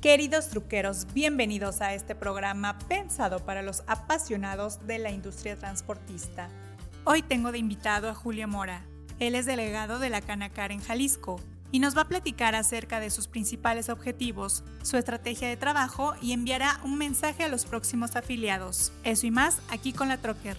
Queridos truqueros, bienvenidos a este programa pensado para los apasionados de la industria transportista. Hoy tengo de invitado a Julio Mora. Él es delegado de la Canacar en Jalisco y nos va a platicar acerca de sus principales objetivos, su estrategia de trabajo y enviará un mensaje a los próximos afiliados. Eso y más aquí con la Trocker.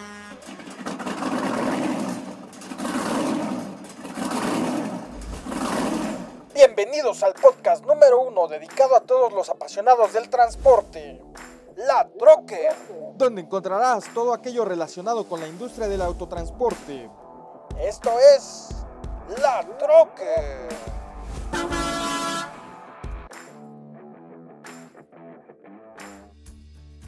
Bienvenidos al podcast número uno dedicado a todos los apasionados del transporte, La Troque, donde encontrarás todo aquello relacionado con la industria del autotransporte. Esto es La Troque.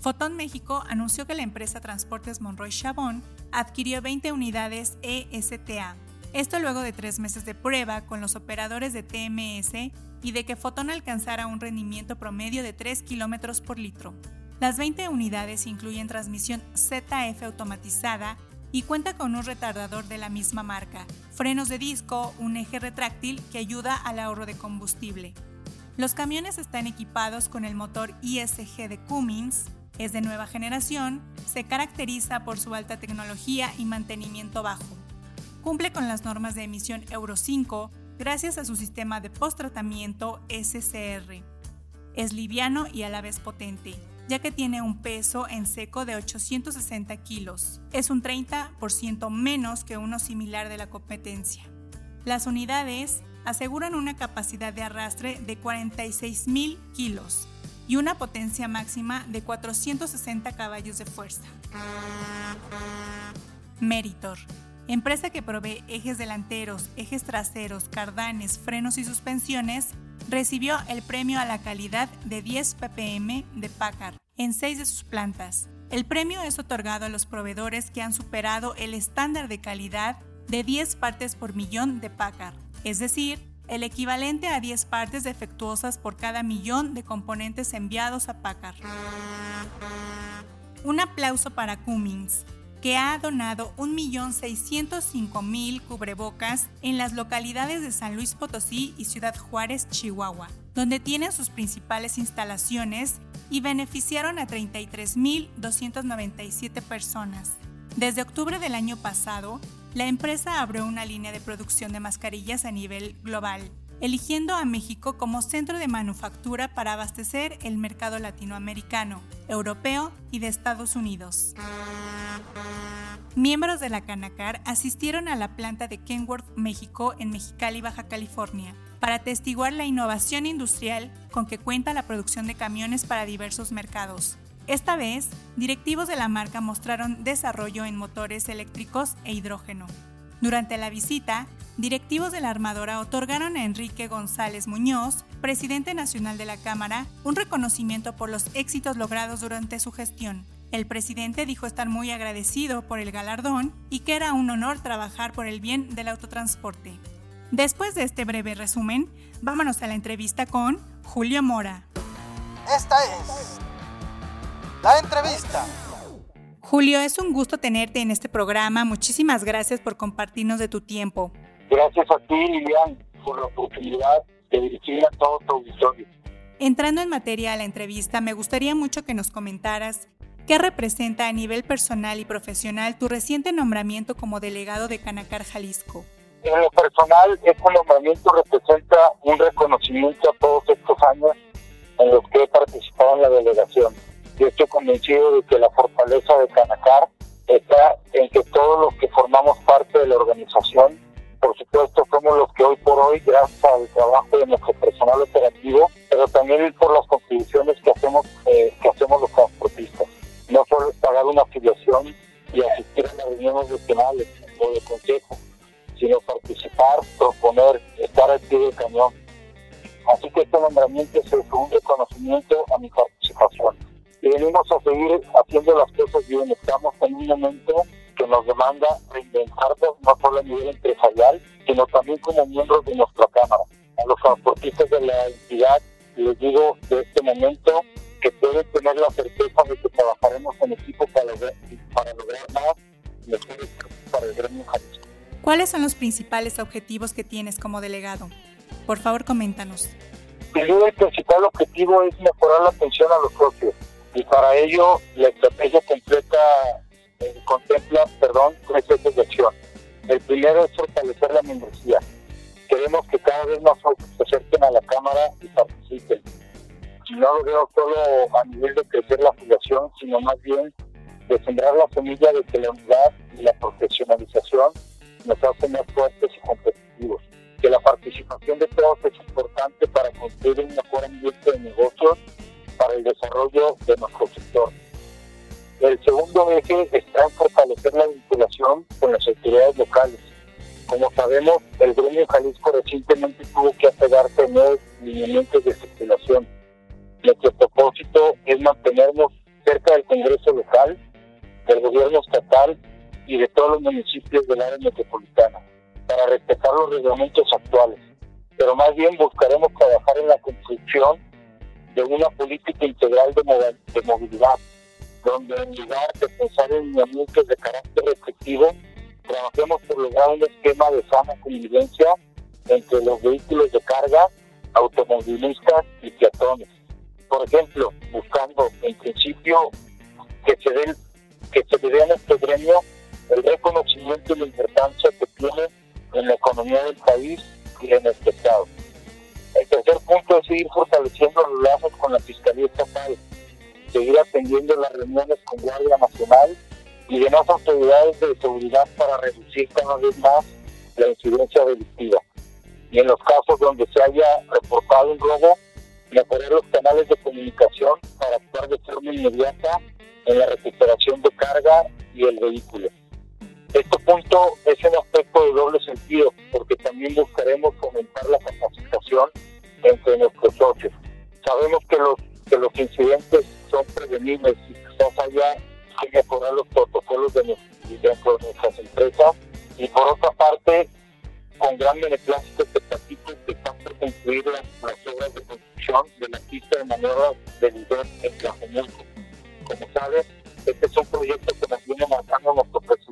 Fotón México anunció que la empresa Transportes Monroy Chabón adquirió 20 unidades ESTA esto luego de tres meses de prueba con los operadores de TMS y de que Fotón alcanzara un rendimiento promedio de 3 km por litro. Las 20 unidades incluyen transmisión ZF automatizada y cuenta con un retardador de la misma marca, frenos de disco, un eje retráctil que ayuda al ahorro de combustible. Los camiones están equipados con el motor ISG de Cummins, es de nueva generación, se caracteriza por su alta tecnología y mantenimiento bajo. Cumple con las normas de emisión Euro 5 gracias a su sistema de post-tratamiento SCR. Es liviano y a la vez potente, ya que tiene un peso en seco de 860 kilos. Es un 30% menos que uno similar de la competencia. Las unidades aseguran una capacidad de arrastre de 46.000 kilos y una potencia máxima de 460 caballos de fuerza. Meritor empresa que provee ejes delanteros, ejes traseros, cardanes, frenos y suspensiones, recibió el premio a la calidad de 10 ppm de Packard en seis de sus plantas. El premio es otorgado a los proveedores que han superado el estándar de calidad de 10 partes por millón de Packard, es decir, el equivalente a 10 partes defectuosas por cada millón de componentes enviados a Packard. Un aplauso para Cummins, que ha donado 1.605.000 cubrebocas en las localidades de San Luis Potosí y Ciudad Juárez, Chihuahua, donde tienen sus principales instalaciones y beneficiaron a 33.297 personas. Desde octubre del año pasado, la empresa abrió una línea de producción de mascarillas a nivel global eligiendo a México como centro de manufactura para abastecer el mercado latinoamericano, europeo y de Estados Unidos. Miembros de la Canacar asistieron a la planta de Kenworth, México, en Mexicali, Baja California, para atestiguar la innovación industrial con que cuenta la producción de camiones para diversos mercados. Esta vez, directivos de la marca mostraron desarrollo en motores eléctricos e hidrógeno. Durante la visita, directivos de la armadora otorgaron a Enrique González Muñoz, presidente nacional de la Cámara, un reconocimiento por los éxitos logrados durante su gestión. El presidente dijo estar muy agradecido por el galardón y que era un honor trabajar por el bien del autotransporte. Después de este breve resumen, vámonos a la entrevista con Julio Mora. Esta es la entrevista. Julio, es un gusto tenerte en este programa. Muchísimas gracias por compartirnos de tu tiempo. Gracias a ti, Lilian, por la oportunidad de dirigir a todo tu auditorio. Entrando en materia a la entrevista, me gustaría mucho que nos comentaras qué representa a nivel personal y profesional tu reciente nombramiento como delegado de Canacar Jalisco. En lo personal, este nombramiento representa un reconocimiento a todos estos años en los que he participado en la delegación. Yo estoy convencido de que la fortaleza de Canacar está en que todos los que formamos parte de la organización por supuesto somos los que hoy por hoy, gracias al trabajo de nuestro personal que nos demanda reinventarnos no solo a nivel empresarial, sino también como miembros de nuestra Cámara. A los transportistas de la entidad les digo de este momento que pueden tener la certeza de que trabajaremos en equipo para lograr, para lograr más mejores para el gremio Jalisco. ¿Cuáles son los principales objetivos que tienes como delegado? Por favor, coméntanos. el principal objetivo es mejorar la atención a los socios y para ello la estrategia completa eh, contempla, perdón, tres ejes de acción. El primero es fortalecer la membresía. Queremos que cada vez más se acerquen a la Cámara y participen. No lo veo solo a nivel de crecer la afiliación, sino más bien de sembrar la semilla de que la unidad y la profesionalización nos hacen más fuertes y competitivos. Que la participación de todos es importante para construir un mejor ambiente de negocios para el desarrollo de nuestro. El segundo eje está en fortalecer la vinculación con las autoridades locales. Como sabemos, el gremio Jalisco recientemente tuvo que apegarse a nuevos lineamientos de circulación. Nuestro propósito es mantenernos cerca del Congreso local, del gobierno estatal y de todos los municipios del área metropolitana, para respetar los reglamentos actuales. Pero más bien buscaremos trabajar en la construcción de una política integral de, movilidad, donde en lugar de pensar en lineamientos de carácter restrictivo, trabajemos por lograr un esquema de sana convivencia entre los vehículos de carga, automovilistas y peatones. Por ejemplo, buscando en principio que se dé que se dé a nuestro gremio el reconocimiento y la importancia que tiene en la economía del país y en este estado. El tercer punto es seguir fortaleciendo los lazos con la Fiscalía Estatal, seguir atendiendo las reuniones con Guardia Nacional y demás autoridades de seguridad para reducir cada vez más la incidencia delictiva. Y en los casos donde se haya reportado un robo, mejorar los canales de comunicación para actuar de forma inmediata en la recuperación de carga y el vehículo. Este punto es un aspecto de doble sentido, porque también buscaremos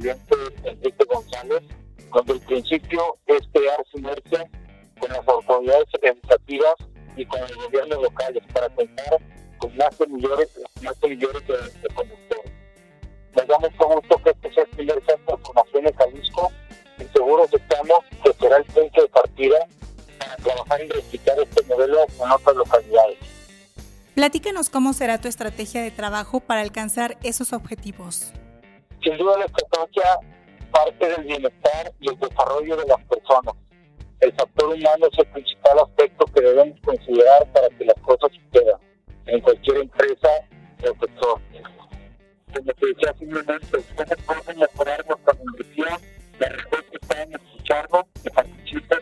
presidente Enrique González, donde el principio es crear sinergia con las autoridades organizativas y con el gobierno locales para contar con más millones, más millones de, de conductores. Nos da mucho gusto que este sea el primer centro de formación en Jalisco y seguros estamos que será el punto de partida para trabajar y replicar este modelo en otras localidades. Platícanos cómo será tu estrategia de trabajo para alcanzar esos objetivos. Sin duda la estrategia parte del bienestar y el desarrollo de las personas. El factor humano es el principal aspecto que debemos considerar para que las cosas sucedan en cualquier empresa o sector. Como te decía simplemente, ustedes pueden mejorar nuestra membresía, la respuesta está en escucharnos, que participen,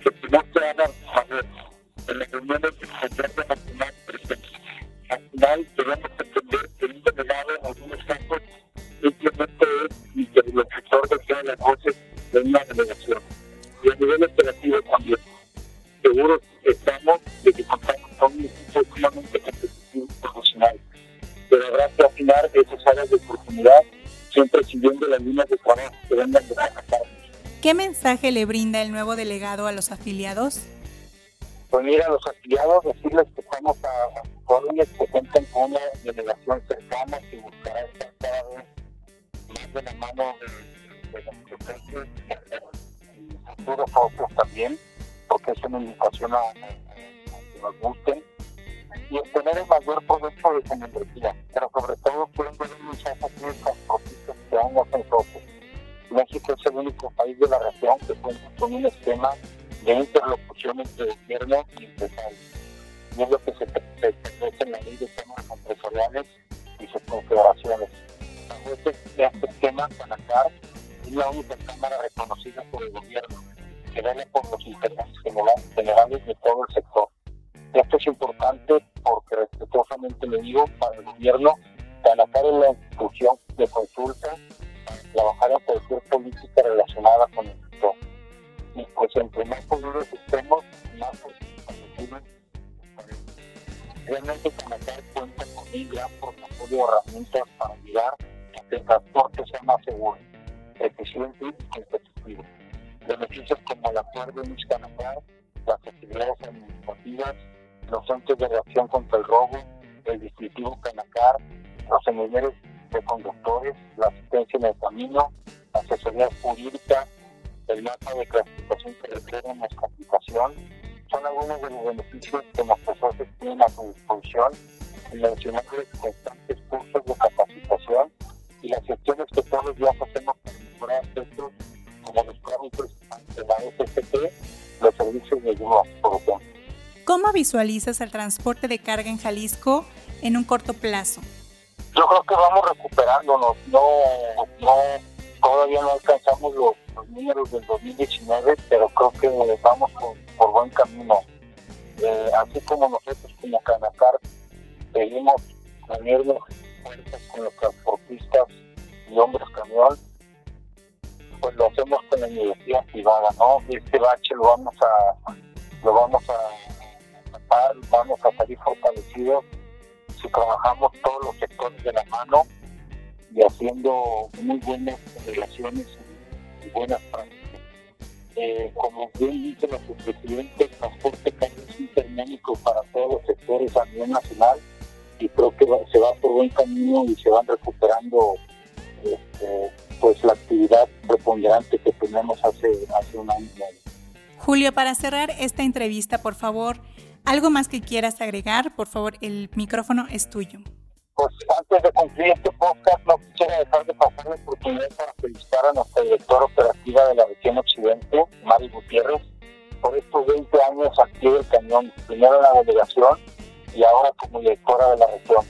que no se hagan saber. En las reuniones de gobierno nacional al final debemos entender que un delegado en algunos casos simplemente es interlocutor de todas las voces de una delegación. Y a nivel operativo también. Seguros estamos de que contamos con un equipo sumamente competitivo y profesional. Pero habrá que afinar esas áreas de oportunidad, siempre siguiendo las líneas de trabajo que vengan de parte. ¿Qué mensaje le brinda el nuevo delegado a los afiliados? Pues mira, a los afiliados decirles que estamos a jóvenes que cuentan con una delegación cercana que buscará estar cada vez de la mano de, los procesos y futuros socios también, porque es una invitación a, que nos gusten y obtener el mayor provecho de su membresía, pero sobre todo quieren ver un mensaje aquí que aún no son socios. México es el único país de la región que cuenta con un esquema de interlocución entre gobierno y empresarios y es lo que se establece en la ley de temas empresariales y sus confederaciones. Bajo este, este esquema, Canacar es la única cámara reconocida por el gobierno que vele por los intereses generales de todo el sector. Esto es importante porque respetuosamente le digo para el gobierno, Canacar es la institución de consulta para trabajar en cualquier política relacionada con el sector. Y pues entre más seguros estemos, más posibles Realmente Canacar cuenta con un gran portafolio de herramientas para ayudar a que el transporte sea más seguro, eficiente y competitivo. Beneficios como el acuerdo en Canacar, las actividades administrativas, los centros de reacción contra el robo, el dispositivo Canacar, los semilleros de conductores, la asistencia en el camino, la asesoría jurídica, el mapa de clasificación carretera en nuestra aplicación, son algunos de los beneficios que nuestros socios tienen a su disposición y mencionarles constantes cursos de capacitación y las gestiones que todos los días hacemos para mejorar aspectos como los trámites de la SCT, los servicios de ayuda, por ejemplo. ¿Cómo visualizas el transporte de carga en Jalisco en un corto plazo? Yo creo que vamos recuperándonos, no, no todavía no alcanzamos los, números del 2019, pero creo que vamos por, buen camino. Eh, así como nosotros como Canacar seguimos unirnos con los transportistas y hombres camión, pues lo hacemos con la iniciativa privada, ¿no? Este bache lo vamos a lo vamos a tapar, vamos a salir fortalecidos si trabajamos todos los sectores de la mano y haciendo muy buenas relaciones y buenas prácticas. Eh, como bien dice nuestro presidente, el transporte es intermédico para todos los sectores a nivel nacional y creo que se va por buen camino y se van recuperando este, pues la actividad preponderante que tenemos hace, hace un año Julio, para cerrar esta entrevista, por favor, ¿algo más que quieras agregar? Por favor, el micrófono es tuyo. Pues antes de concluir este podcast, no quisiera dejar de pasar la oportunidad para felicitar a nuestra directora operativa de la región Occidente, Mari Gutiérrez, por estos 20 años aquí del cañón, primero en la delegación y ahora como directora de la región.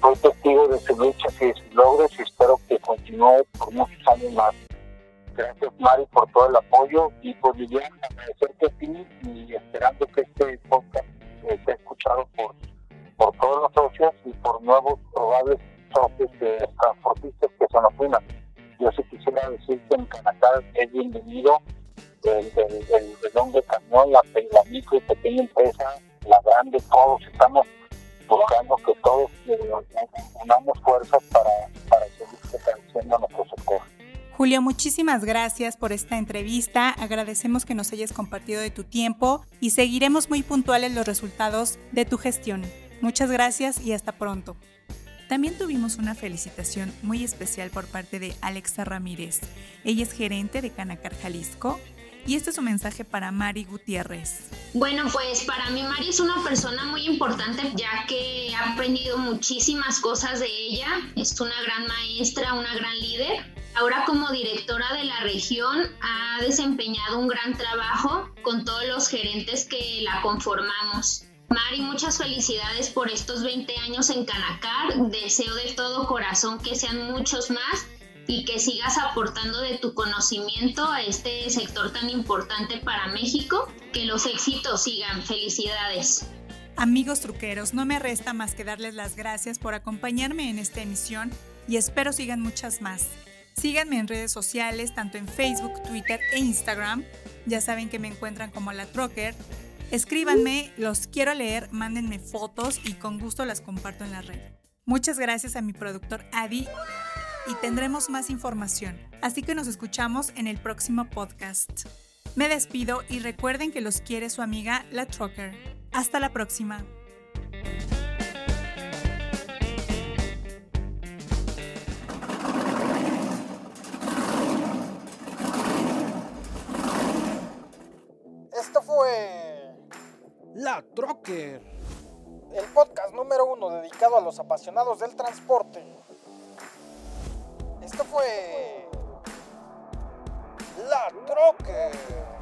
Soy testigo de sus luchas y de sus logros y espero que continúe por muchos años más. Gracias Mari por todo el apoyo y por Lilian, agradecerte a ti y esperando que este podcast esté escuchado por por todos los socios y por nuevos probables socios de transportistas que se nos unan. Yo sí quisiera decir que en Canacar es bienvenido el, el, el, camión, la, la, micro y pequeña empresa, grande, todos estamos buscando que todos unamos fuerzas para, para seguir fortaleciendo nuestro sector. Julio, muchísimas gracias por esta entrevista. Agradecemos que nos hayas compartido de tu tiempo y seguiremos muy puntuales los resultados de tu gestión. Muchas gracias y hasta pronto. También tuvimos una felicitación muy especial por parte de Alexa Ramírez. Ella es gerente de Canacar Jalisco y este es un mensaje para Mari Gutiérrez. Bueno, pues para mí Mari es una persona muy importante ya que he aprendido muchísimas cosas de ella. Es una gran maestra, una gran líder. Ahora como directora de la región ha desempeñado un gran trabajo con todos los gerentes que la conformamos. Mari, muchas felicidades por estos 20 años en Canacar. Deseo de todo corazón que sean muchos más y que sigas aportando de tu conocimiento a este sector tan importante para México. Que los éxitos sigan. Felicidades. Amigos truqueros, no me resta más que darles las gracias por acompañarme en esta emisión y espero sigan muchas más. Síganme en redes sociales, tanto en Facebook, Twitter e Instagram. Ya saben que me encuentran como la Trocker Escríbanme, los quiero leer, mándenme fotos y con gusto las comparto en la red. Muchas gracias a mi productor Adi y tendremos más información, así que nos escuchamos en el próximo podcast. Me despido y recuerden que los quiere su amiga La Trucker. Hasta la próxima. Esto fue la Trocker. El podcast número uno dedicado a los apasionados del transporte. Fue... La Trocker.